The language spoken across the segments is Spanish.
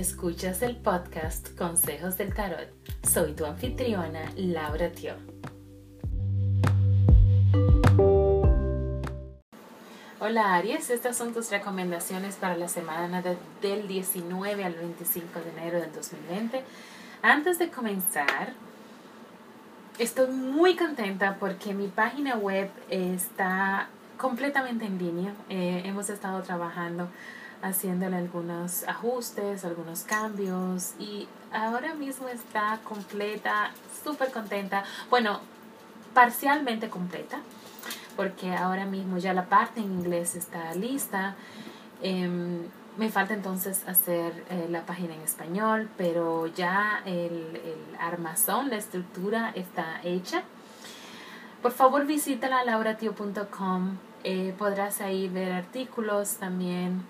Escuchas el podcast Consejos del Tarot. Soy tu anfitriona, Laura Tio. Hola Aries, estas son tus recomendaciones para la semana del 19 al 25 de enero del 2020. Antes de comenzar, estoy muy contenta porque mi página web está completamente en línea. Eh, hemos estado trabajando haciéndole algunos ajustes, algunos cambios y ahora mismo está completa, súper contenta. Bueno, parcialmente completa porque ahora mismo ya la parte en inglés está lista. Em, me falta entonces hacer eh, la página en español, pero ya el, armazón, la estructura está hecha. Por favor visítala lauratio.com. Eh, podrás ahí ver artículos también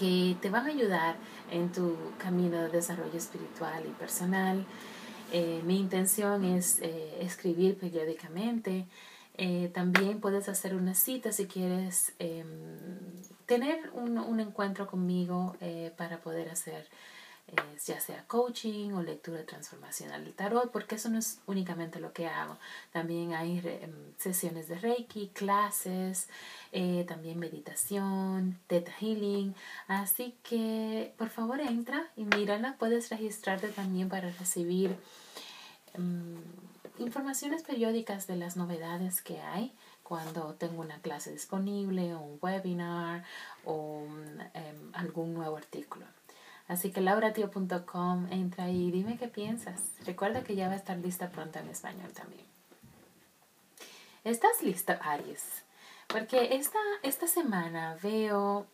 que te van a ayudar en tu camino de desarrollo espiritual y personal. Eh, mi intención es eh, escribir periódicamente. Eh, también puedes hacer una cita si quieres em, tener un, un, encuentro conmigo para poder hacer ya sea coaching o lectura transformacional del tarot, porque eso no es únicamente lo que hago. También hay em, sesiones de Reiki, clases, eh, también meditación, Theta Healing. Así que por favor entra y mírala. Puedes registrarte también para recibir em, informaciones periódicas de las novedades que hay cuando tengo una clase disponible o un webinar o em, algún nuevo artículo. Así que lauratio.com, entra y dime qué piensas. Recuerda que ya va a estar lista pronto en español también. ¿Estás listo, Aries? Porque esta, esta semana veo...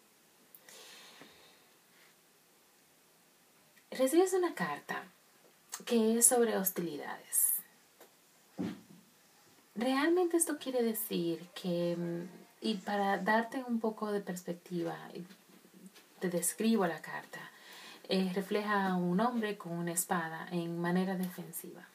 Recibes una carta que es sobre hostilidades. Realmente esto quiere decir que, y para darte un poco de perspectiva, te describo la carta eh, refleja a un hombre con una espada en manera defensiva.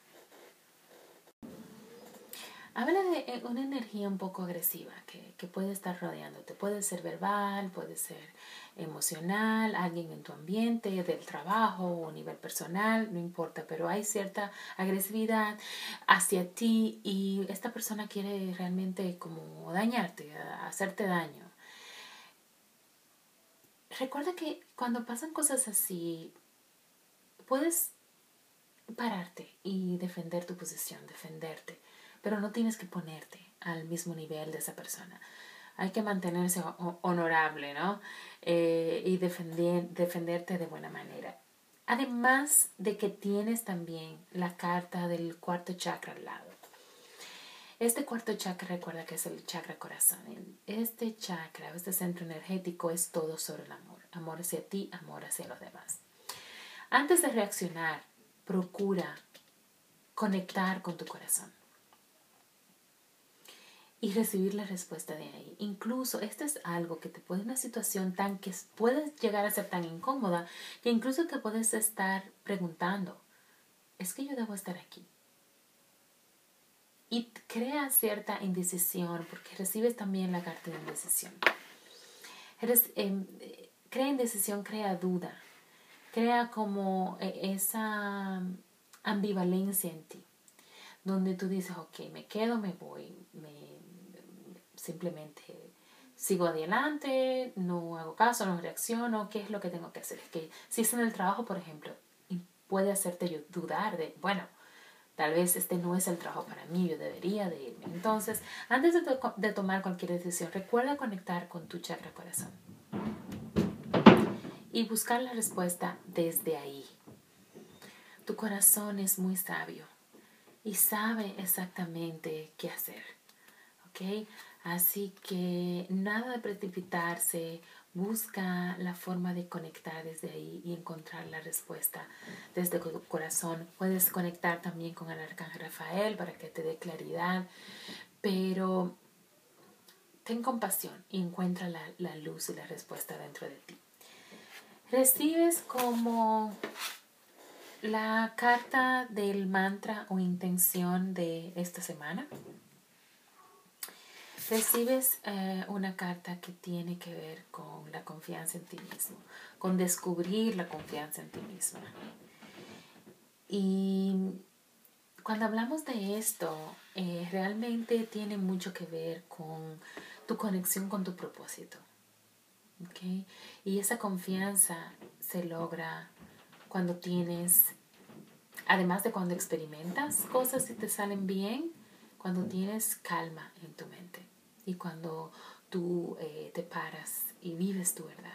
Habla de eh, una energía un poco agresiva que, que puede estar rodeándote. Puede ser verbal, puede ser emocional, alguien en tu ambiente, del trabajo o nivel personal, no importa, pero hay cierta agresividad hacia ti y esta persona quiere realmente como dañarte, hacerte daño. Recuerda que cuando pasan cosas así, puedes pararte y defender tu posición, defenderte, pero no tienes que ponerte al mismo nivel de esa persona. Hay que mantenerse honorable, ¿no? Eh, y defender, defenderte de buena manera. Además de que tienes también la carta del cuarto chakra al lado. Este cuarto chakra recuerda que es el chakra corazón. Este chakra, este centro energético es todo sobre el amor. Amor hacia ti, amor hacia los demás. Antes de reaccionar, procura conectar con tu corazón y recibir la respuesta de ahí. Incluso esto es algo que te puede una situación tan que puede llegar a ser tan incómoda que incluso te puedes estar preguntando, ¿es que yo debo estar aquí? Y crea cierta indecisión porque recibes también la carta de indecisión. Eres, em, crea indecisión, crea duda, crea como e, esa ambivalencia en ti, donde tú dices, ok, me quedo, me voy, me, simplemente sigo adelante, no hago caso, no reacciono, ¿qué es lo que tengo que hacer? Es que si es en el trabajo, por ejemplo, puede hacerte dudar de, bueno, Tal vez este no es el trabajo para mí, yo debería de irme. Entonces, antes de, tomar cualquier decisión, recuerda conectar con tu chakra corazón y buscar la respuesta desde ahí. Tu corazón es muy sabio y sabe exactamente qué hacer. ¿Ok? Así que nada de precipitarse Busca la forma de conectar desde ahí y encontrar la respuesta desde tu corazón. Puedes conectar también con el arcángel Rafael para que te dé claridad, pero ten compasión y encuentra la, la luz y la respuesta dentro de ti. Recibes como la carta del mantra o intención de esta semana. Recibes eh, una carta que tiene que ver con la confianza en ti mismo, con descubrir la confianza en ti misma. Y cuando hablamos de esto, eh, realmente tiene mucho que ver con tu conexión con tu propósito. ¿okay? Y esa confianza se logra cuando tienes, además de cuando experimentas cosas y te salen bien, cuando tienes calma en tu mente y cuando tú eh, te paras y vives tu verdad.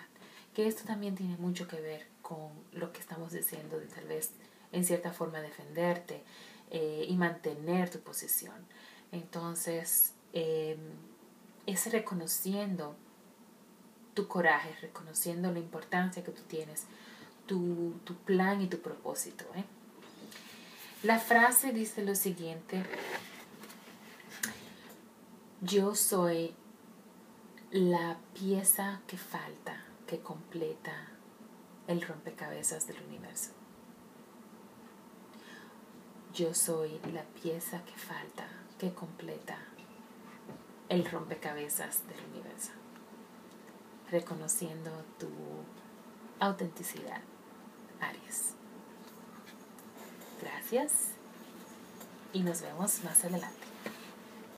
Que esto también tiene mucho que ver con lo que estamos diciendo de tal vez en cierta forma defenderte eh, y mantener tu posición. Entonces, em, es reconociendo tu coraje, reconociendo la importancia que tú tienes, tu, plan y tu propósito. ¿eh? La frase dice lo siguiente, yo soy la pieza que falta, que completa el rompecabezas del universo. Yo soy la pieza que falta, que completa el rompecabezas del universo. Reconociendo tu autenticidad, Aries. Gracias y nos vemos más adelante.